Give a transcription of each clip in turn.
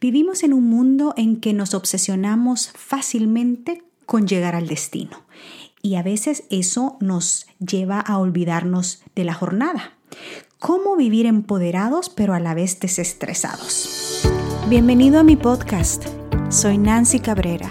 Vivimos en un mundo en que nos obsesionamos fácilmente con llegar al destino y a veces eso nos lleva a olvidarnos de la jornada. ¿Cómo vivir empoderados pero a la vez desestresados? Bienvenido a mi podcast. Soy Nancy Cabrera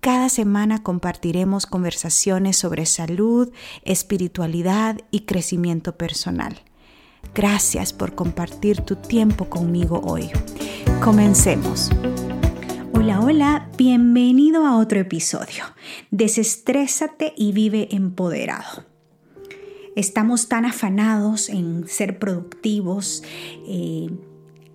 Cada semana compartiremos conversaciones sobre salud, espiritualidad y crecimiento personal. Gracias por compartir tu tiempo conmigo hoy. Comencemos. Hola, hola, bienvenido a otro episodio. Desestrésate y vive empoderado. Estamos tan afanados en ser productivos, eh,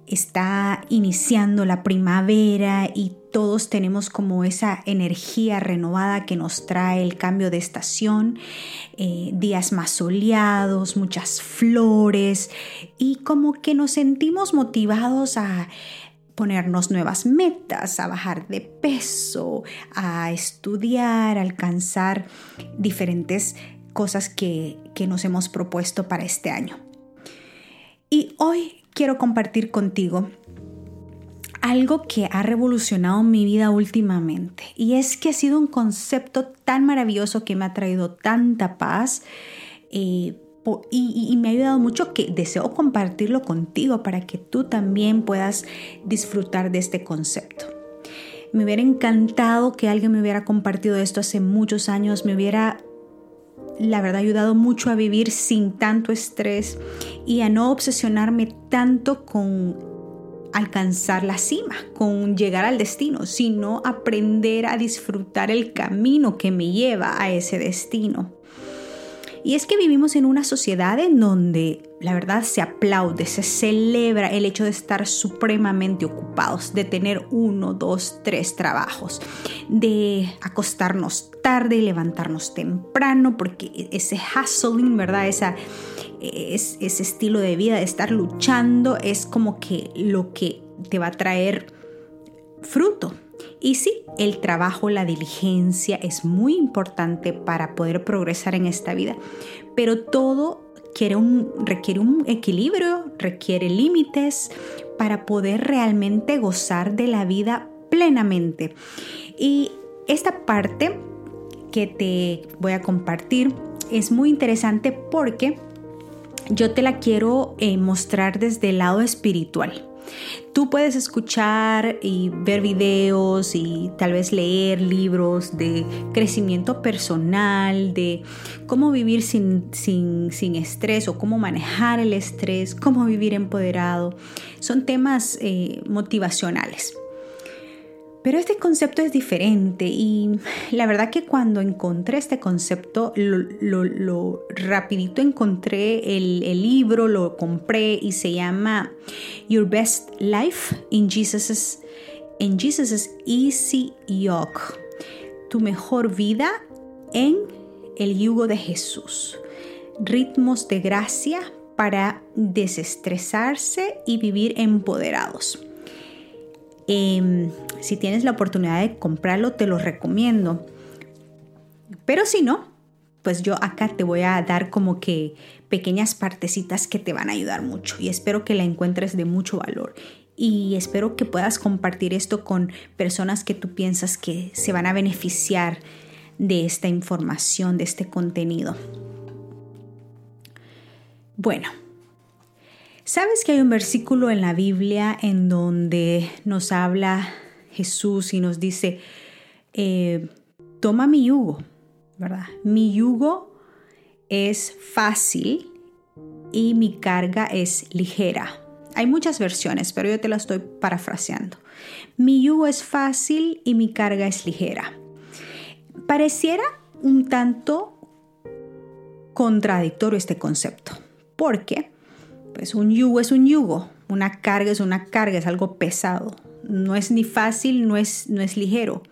está iniciando la primavera y todos tenemos como esa energía renovada que nos trae el cambio de estación, eh, días más soleados, muchas flores y como que nos sentimos motivados a ponernos nuevas metas, a bajar de peso, a estudiar, a alcanzar diferentes cosas que, que nos hemos propuesto para este año. Y hoy quiero compartir contigo algo que ha revolucionado mi vida últimamente y es que ha sido un concepto tan maravilloso que me ha traído tanta paz eh, y, y, me ha ayudado mucho que deseo compartirlo contigo para que tú también puedas disfrutar de este concepto. Me hubiera encantado que alguien me hubiera compartido esto hace muchos años, me hubiera la verdad ayudado mucho a vivir sin tanto estrés y a no obsesionarme tanto con alcanzar la cima, con llegar al destino, sino aprender a disfrutar el camino que me lleva a ese destino. Y es que vivimos en una sociedad en donde la verdad se aplaude, se celebra el hecho de estar supremamente ocupados, de tener uno, dos, tres trabajos, de acostarnos tarde y levantarnos temprano, porque ese hustling, ¿verdad? Esa, es, ese estilo de vida de estar luchando es como que lo que te va a traer fruto. Y sí, el trabajo, la diligencia es muy importante para poder progresar en esta vida, pero todo un, requiere un equilibrio, requiere límites para poder realmente gozar de la vida plenamente. Y esta parte que te voy a compartir es muy interesante porque yo te la quiero eh, mostrar desde el lado espiritual. Tú puedes escuchar y ver videos y tal vez leer libros de crecimiento personal, de cómo vivir sin, sin, estrés o cómo manejar el estrés, cómo vivir empoderado. Son temas eh, motivacionales. Pero este concepto es diferente y la verdad que cuando encontré este concepto, lo, rapidito encontré el, libro, lo compré y se llama Your Best Life in Jesus' in Jesus's Easy Yoke. Tu mejor vida en el yugo de Jesús. Ritmos de gracia para desestresarse y vivir empoderados. Em, si tienes la oportunidad de comprarlo, te lo recomiendo. Pero si no, pues yo acá te voy a dar como que pequeñas partecitas que te van a ayudar mucho y espero que la encuentres de mucho valor. Y espero que puedas compartir esto con personas que tú piensas que se van a beneficiar de esta información, de este contenido. Bueno, ¿Sabes que hay un versículo en la Biblia en donde nos habla Jesús y nos dice, eh, toma mi yugo, ¿verdad? Mi yugo es fácil y mi carga es ligera. Hay muchas versiones, pero yo te la estoy parafraseando. Mi yugo es fácil y mi carga es ligera. Pareciera un tanto contradictorio este concepto, porque pues un yugo es un yugo, una carga es una carga, es algo pesado. No es ni fácil, no es, no es ligero.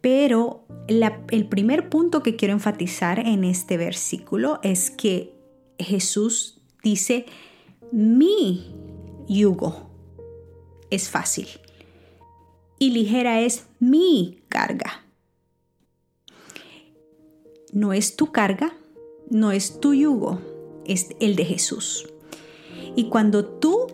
Pero el primer punto que quiero enfatizar en este versículo es que Jesús dice, mi yugo es fácil y ligera es mi carga. No es tu carga, no es tu yugo, es el de Jesús. Y cuando tú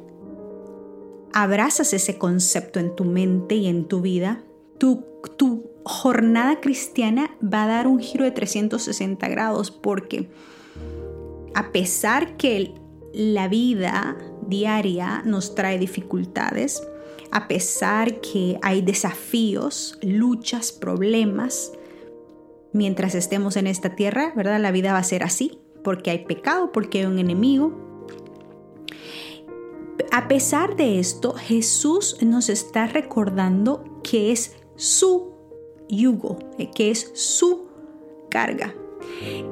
abrazas ese concepto en tu mente y en tu vida, tu, tu jornada cristiana va a dar un giro de 360 grados porque a pesar que la vida diaria nos trae dificultades, a pesar que hay desafíos, luchas, problemas, mientras estemos en esta tierra, ¿verdad? La vida va a ser así, porque hay pecado, porque hay un enemigo. A pesar de esto, Jesús nos está recordando que es su yugo, eh, que es su carga.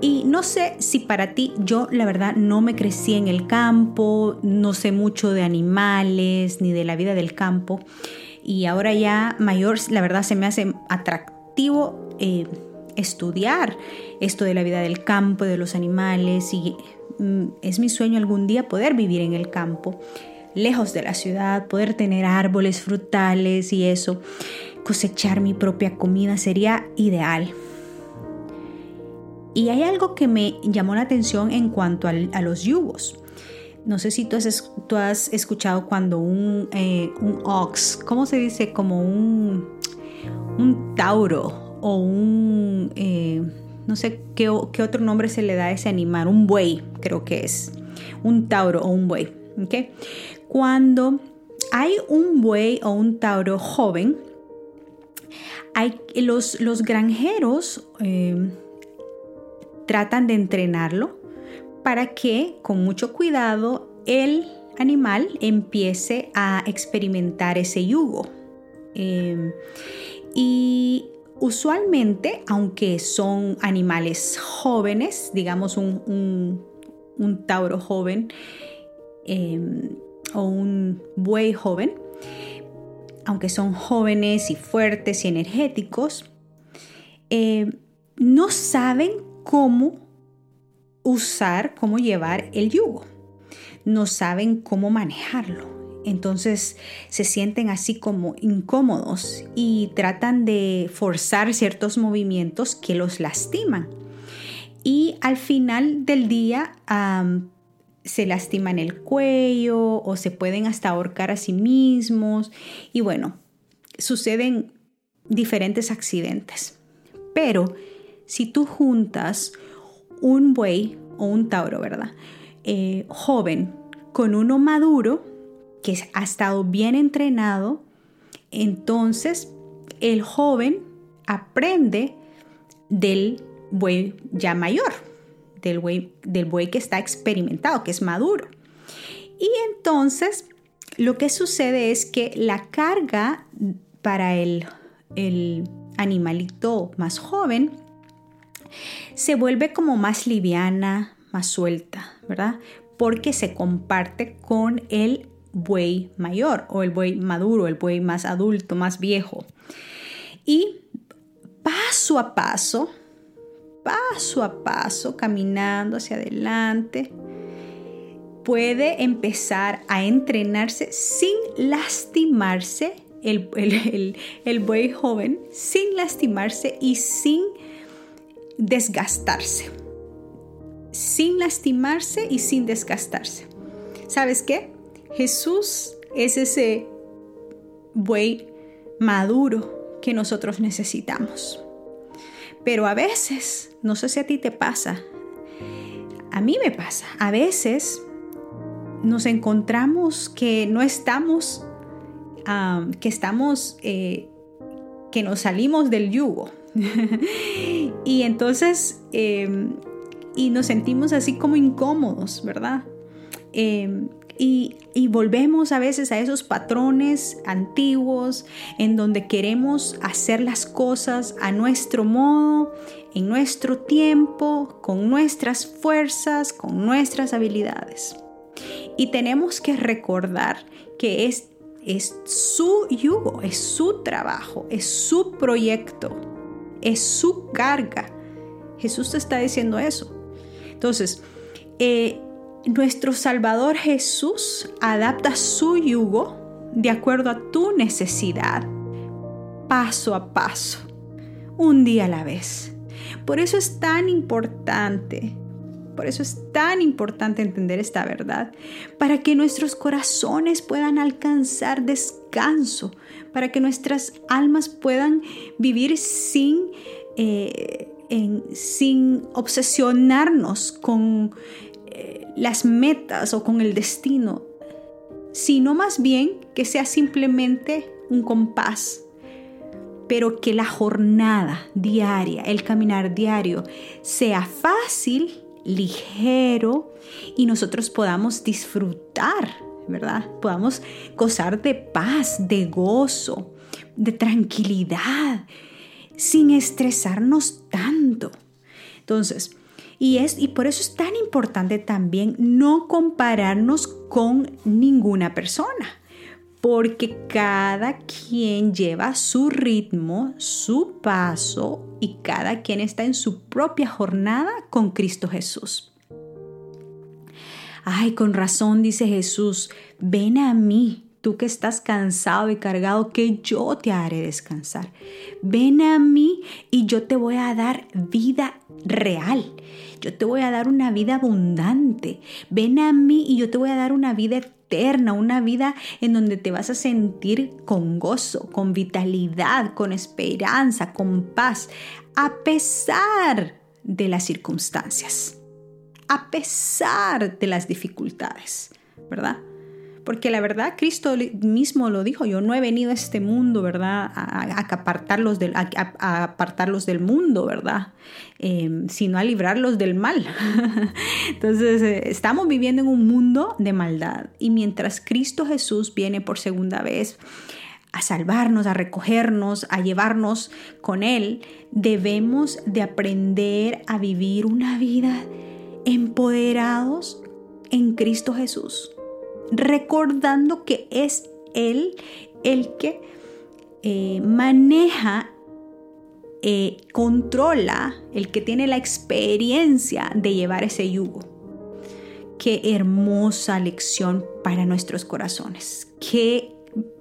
Y no sé si para ti, yo la verdad no me crecí en el campo, no sé mucho de animales ni de la vida del campo. Y ahora ya mayor, la verdad se me hace atractivo eh, estudiar esto de la vida del campo, de los animales. Y mm, es mi sueño algún día poder vivir en el campo, lejos de la ciudad, poder tener árboles frutales y eso cosechar mi propia comida sería ideal. Y hay algo que me llamó la atención en cuanto a los yugos. No sé si tú has, escuchado cuando un, eh, un, ox, ¿cómo se dice? Como un, un tauro o un, eh, no sé qué, qué, otro nombre se le da a ese animal, un buey, creo que es, un tauro o un buey. ¿okay? Cuando hay un buey o un tauro joven, los, los granjeros eh, tratan de entrenarlo para que con mucho cuidado el animal empiece a experimentar ese yugo. Eh, y usualmente, aunque son animales jóvenes, digamos un, tauro joven eh, o un buey joven, aunque son jóvenes y fuertes y energéticos, eh, no saben cómo usar, cómo llevar el yugo. No saben cómo manejarlo. Entonces se sienten así como incómodos y tratan de forzar ciertos movimientos que los lastiman. Y al final del día se lastiman el cuello o se pueden hasta ahorcar a sí mismos y bueno, suceden diferentes accidentes. Pero si tú juntas un buey o un tauro, ¿verdad? Eh, joven con uno maduro que ha estado bien entrenado, entonces el joven aprende del buey ya mayor del buey, que está experimentado, que es maduro. Y entonces lo que sucede es que la carga para el, el animalito más joven se vuelve como más liviana, más suelta, ¿verdad? Porque se comparte con el buey mayor o el buey maduro, el buey más adulto, más viejo. Y paso a paso, paso a paso, caminando hacia adelante, puede empezar a entrenarse sin lastimarse el, el, buey joven, sin lastimarse y sin desgastarse. Sin lastimarse y sin desgastarse. ¿Sabes qué? Jesús es ese buey maduro que nosotros necesitamos. Pero a veces, no sé si a ti te pasa, a mí me pasa, a veces nos encontramos que no estamos, que estamos, eh, que nos salimos del yugo. y entonces, em, y nos sentimos así como incómodos, ¿verdad? Em, y, volvemos a veces a esos patrones antiguos en donde queremos hacer las cosas a nuestro modo, en nuestro tiempo, con nuestras fuerzas, con nuestras habilidades. Y tenemos que recordar que es, es su yugo, es su trabajo, es su proyecto es su carga. Jesús te está diciendo eso. Entonces, eh, nuestro Salvador Jesús adapta su yugo de acuerdo a tu necesidad, paso a paso, un día a la vez. Por eso es tan importante, por eso es tan importante entender esta verdad, para que nuestros corazones puedan alcanzar descanso, para que nuestras almas puedan vivir sin, eh, sin obsesionarnos con eh, las metas o con el destino, sino más bien que sea simplemente un compás, pero que la jornada diaria, el caminar diario, sea fácil, ligero y nosotros podamos disfrutar, ¿verdad? Podamos gozar de paz, de gozo, de tranquilidad, sin estresarnos tanto. Entonces, y, es, y por eso es tan importante también no compararnos con ninguna persona, porque cada quien lleva su ritmo, su paso y cada quien está en su propia jornada con Cristo Jesús. Ay, con razón dice Jesús, ven a mí, tú que estás cansado y cargado, que yo te haré descansar. Ven a mí y yo te voy a dar vida real. Yo te voy a dar una vida abundante. Ven a mí y yo te voy a dar una vida eterna, una vida en donde te vas a sentir con gozo, con vitalidad, con esperanza, con paz, a pesar de las circunstancias, a pesar de las dificultades, ¿verdad? Porque la verdad, Cristo mismo lo dijo, yo no he venido a este mundo, ¿verdad? A, apartarlos, del, a, apartarlos del mundo, ¿verdad? Em, sino a librarlos del mal. Entonces, eh, estamos viviendo en un mundo de maldad. Y mientras Cristo Jesús viene por segunda vez a salvarnos, a recogernos, a llevarnos con Él, debemos de aprender a vivir una vida empoderados en Cristo Jesús recordando que es Él el que eh, maneja, eh, controla, el que tiene la experiencia de llevar ese yugo. Qué hermosa lección para nuestros corazones. Qué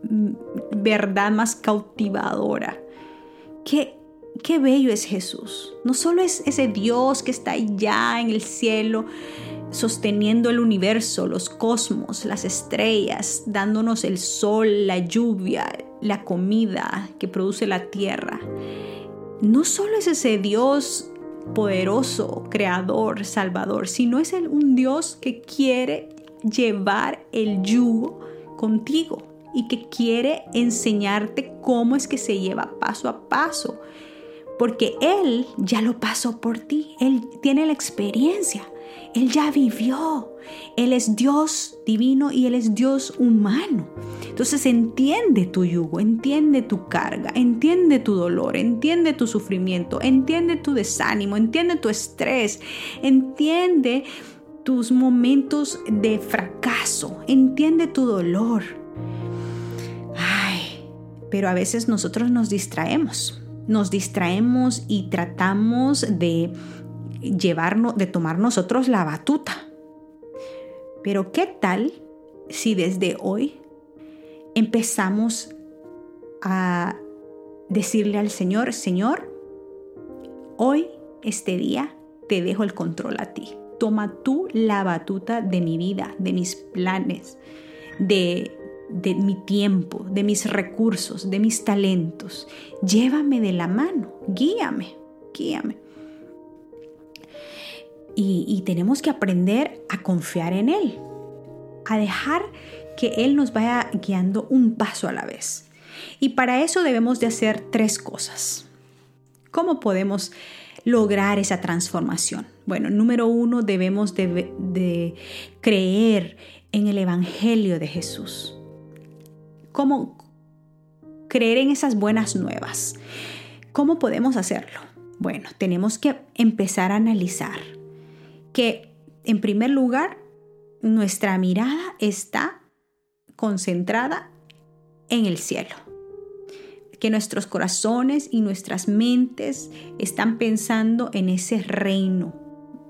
mm, verdad más cautivadora. Qué qué bello es Jesús. No solo es ese Dios que está allá en el cielo, sosteniendo el universo, los cosmos, las estrellas, dándonos el sol, la lluvia, la comida que produce la tierra. No solo es ese Dios poderoso, creador, salvador, sino es un Dios que quiere llevar el yugo contigo y que quiere enseñarte cómo es que se lleva paso a paso. Porque Él ya lo pasó por ti, Él tiene la experiencia. Él ya vivió. Él es Dios divino y Él es Dios humano. Entonces entiende tu yugo, entiende tu carga, entiende tu dolor, entiende tu sufrimiento, entiende tu desánimo, entiende tu estrés, entiende tus momentos de fracaso, entiende tu dolor. Ay, pero a veces nosotros nos distraemos, nos distraemos y tratamos de llevarnos, de tomar nosotros la batuta. Pero ¿qué tal si desde hoy empezamos a decirle al Señor, Señor, hoy, este día, te dejo el control a ti. Toma tú la batuta de mi vida, de mis planes, de, de mi tiempo, de mis recursos, de mis talentos. Llévame de la mano, guíame, guíame. Y, tenemos que aprender a confiar en Él, a dejar que Él nos vaya guiando un paso a la vez. Y para eso debemos de hacer tres cosas. ¿Cómo podemos lograr esa transformación? Bueno, número uno, debemos de, creer en el Evangelio de Jesús. ¿Cómo creer en esas buenas nuevas? ¿Cómo podemos hacerlo? Bueno, tenemos que empezar a analizar que en primer lugar nuestra mirada está concentrada en el cielo. que nuestros corazones y nuestras mentes están pensando en ese reino,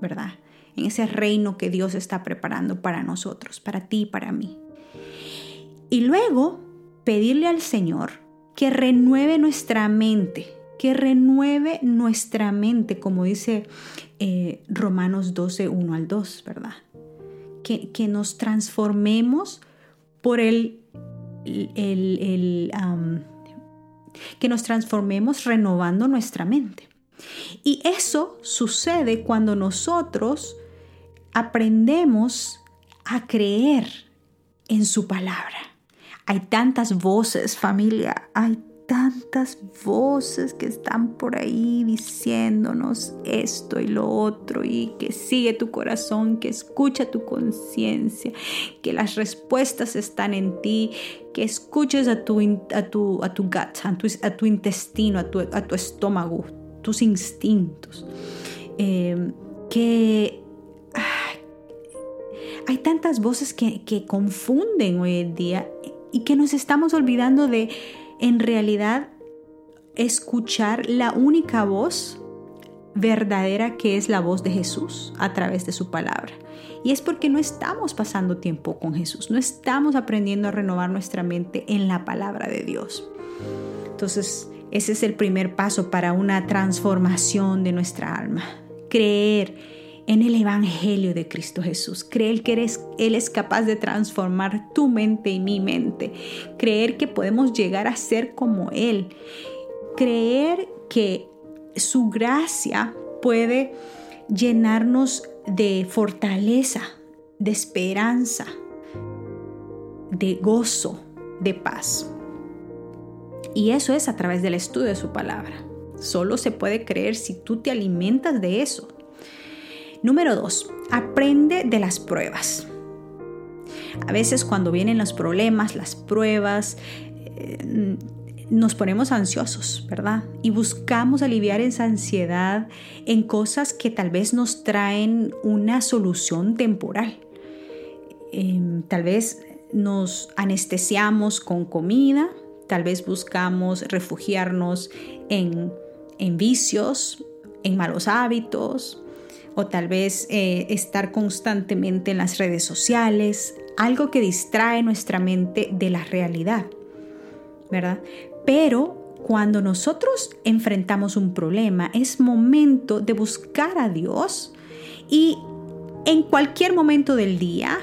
¿verdad? En ese reino que Dios está preparando para nosotros, para ti y para mí. Y luego pedirle al Señor que renueve nuestra mente, que renueve nuestra mente, como dice eh, Romanos 12, 1 al 2, ¿verdad? Que, que nos transformemos por el, el, que nos transformemos renovando nuestra mente. Y eso sucede cuando nosotros aprendemos a creer en su palabra. Hay tantas voces, familia, hay tantas voces que están por ahí diciéndonos esto y lo otro y que sigue tu corazón, que escucha tu conciencia, que las respuestas están en ti, que escuches a tu, a tu, a tu gut, a tu, intestino, a tu, a tu, estómago, tus instintos. Eh, que hay tantas voces que, que confunden hoy en día y que nos estamos olvidando de en realidad escuchar la única voz verdadera que es la voz de Jesús a través de su palabra. Y es porque no estamos pasando tiempo con Jesús, no estamos aprendiendo a renovar nuestra mente en la palabra de Dios. Entonces, ese es el primer paso para una transformación de nuestra alma. Creer en el Evangelio de Cristo Jesús. Creer que eres, Él es capaz de transformar tu mente y mi mente. Creer que podemos llegar a ser como Él. Creer que su gracia puede llenarnos de fortaleza, de esperanza, de gozo, de paz. Y eso es a través del estudio de su palabra. Solo se puede creer si tú te alimentas de eso, Número dos, aprende de las pruebas. A veces cuando vienen los problemas, las pruebas, eh, nos ponemos ansiosos, ¿verdad? Y buscamos aliviar esa ansiedad en cosas que tal vez nos traen una solución temporal. Em, tal vez nos anestesiamos con comida, tal vez buscamos refugiarnos en, en vicios, en malos hábitos, o tal vez eh, estar constantemente en las redes sociales, algo que distrae nuestra mente de la realidad, ¿verdad? Pero cuando nosotros enfrentamos un problema, es momento de buscar a Dios y en cualquier momento del día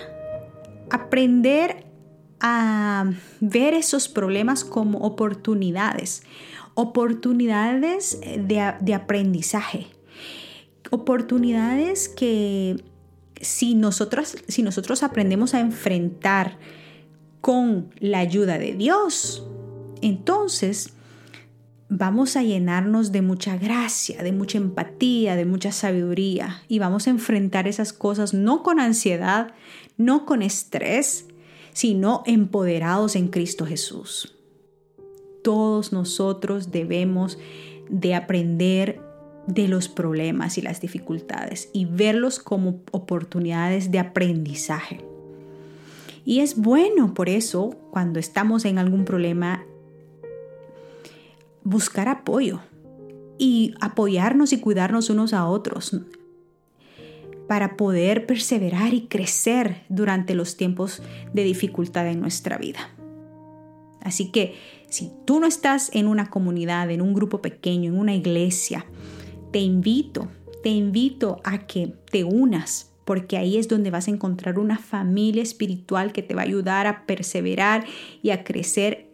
aprender a ver esos problemas como oportunidades, oportunidades de, de aprendizaje oportunidades que si nosotros, si nosotros aprendemos a enfrentar con la ayuda de Dios, entonces vamos a llenarnos de mucha gracia, de mucha empatía, de mucha sabiduría y vamos a enfrentar esas cosas no con ansiedad, no con estrés, sino empoderados en Cristo Jesús. Todos nosotros debemos de aprender de los problemas y las dificultades y verlos como oportunidades de aprendizaje. Y es bueno por eso, cuando estamos en algún problema, buscar apoyo y apoyarnos y cuidarnos unos a otros para poder perseverar y crecer durante los tiempos de dificultad en nuestra vida. Así que si tú no estás en una comunidad, en un grupo pequeño, en una iglesia, te invito, te invito a que te unas, porque ahí es donde vas a encontrar una familia espiritual que te va a ayudar a perseverar y a crecer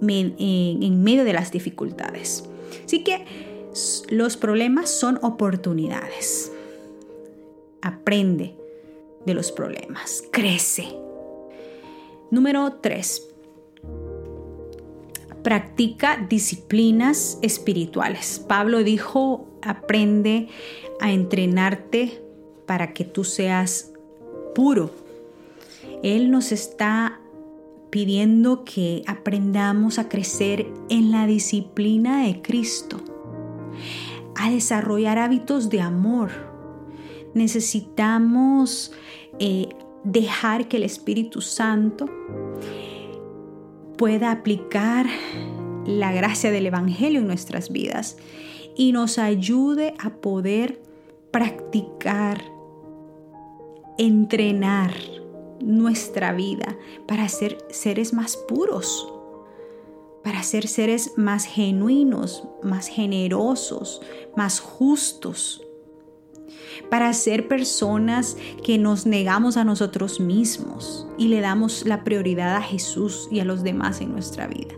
en, medio de las dificultades. Así que los problemas son oportunidades. Aprende de los problemas, crece. Número 3 practica disciplinas espirituales. Pablo dijo, aprende a entrenarte para que tú seas puro. Él nos está pidiendo que aprendamos a crecer en la disciplina de Cristo, a desarrollar hábitos de amor. Necesitamos eh, dejar que el Espíritu Santo pueda aplicar la gracia del Evangelio en nuestras vidas y nos ayude a poder practicar, entrenar nuestra vida para ser seres más puros, para ser seres más genuinos, más generosos, más justos, para ser personas que nos negamos a nosotros mismos y le damos la prioridad a Jesús y a los demás en nuestra vida.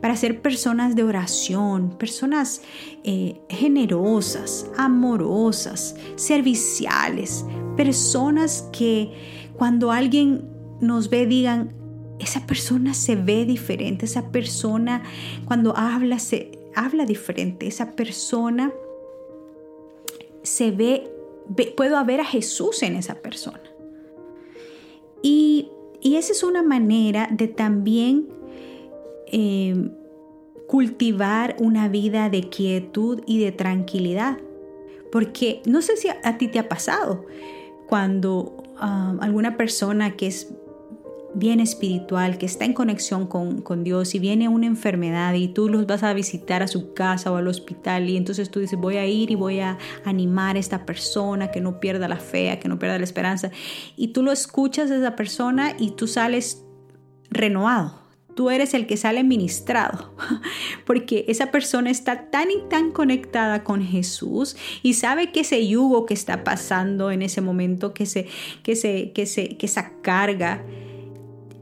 Para ser personas de oración, personas eh, generosas, amorosas, serviciales, personas que cuando alguien nos ve digan, esa persona se ve diferente, esa persona cuando habla se habla diferente, esa persona se ve, puedo ver a Jesús en esa persona. Y, y esa es una manera de también eh, cultivar una vida de quietud y de tranquilidad. Porque no sé si a, ti te ha pasado cuando ah, alguna persona que es bien espiritual, que está en conexión con, con, Dios y viene una enfermedad y tú los vas a visitar a su casa o al hospital y entonces tú dices voy a ir y voy a animar a esta persona que no pierda la fe, que no pierda la esperanza y tú lo escuchas a esa persona y tú sales renovado. Tú eres el que sale ministrado, porque esa persona está tan y tan conectada con Jesús y sabe que ese yugo que está pasando en ese momento, que, se, que, se, que, se, que esa carga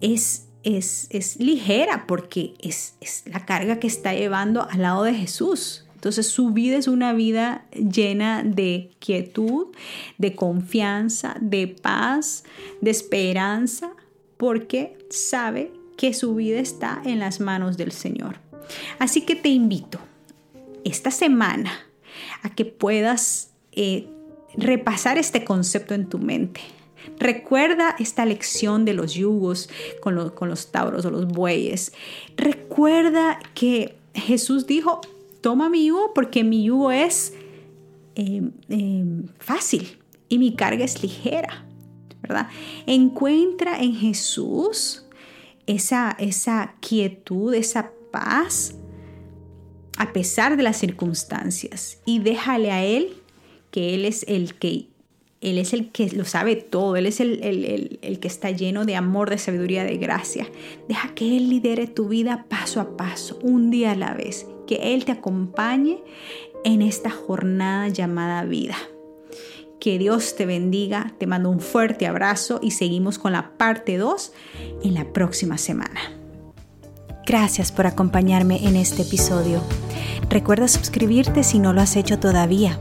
es, es, es ligera, porque es, es la carga que está llevando al lado de Jesús. Entonces su vida es una vida llena de quietud, de confianza, de paz, de esperanza, porque sabe que su vida está en las manos del Señor. Así que te invito esta semana a que puedas eh, repasar este concepto en tu mente. Recuerda esta lección de los yugos con, con los tauros o los bueyes. Recuerda que Jesús dijo, toma mi yugo porque mi yugo es eh, eh, fácil y mi carga es ligera. ¿verdad? Encuentra en Jesús esa, esa quietud, esa paz, a pesar de las circunstancias. Y déjale a Él que Él es el que él es el que lo sabe todo, Él es el, el, que está lleno de amor, de sabiduría, de gracia. Deja que Él lidere tu vida paso a paso, un día a la vez, que Él te acompañe en esta jornada llamada vida. Que Dios te bendiga, te mando un fuerte abrazo y seguimos con la parte 2 en la próxima semana. Gracias por acompañarme en este episodio. Recuerda suscribirte si no lo has hecho todavía.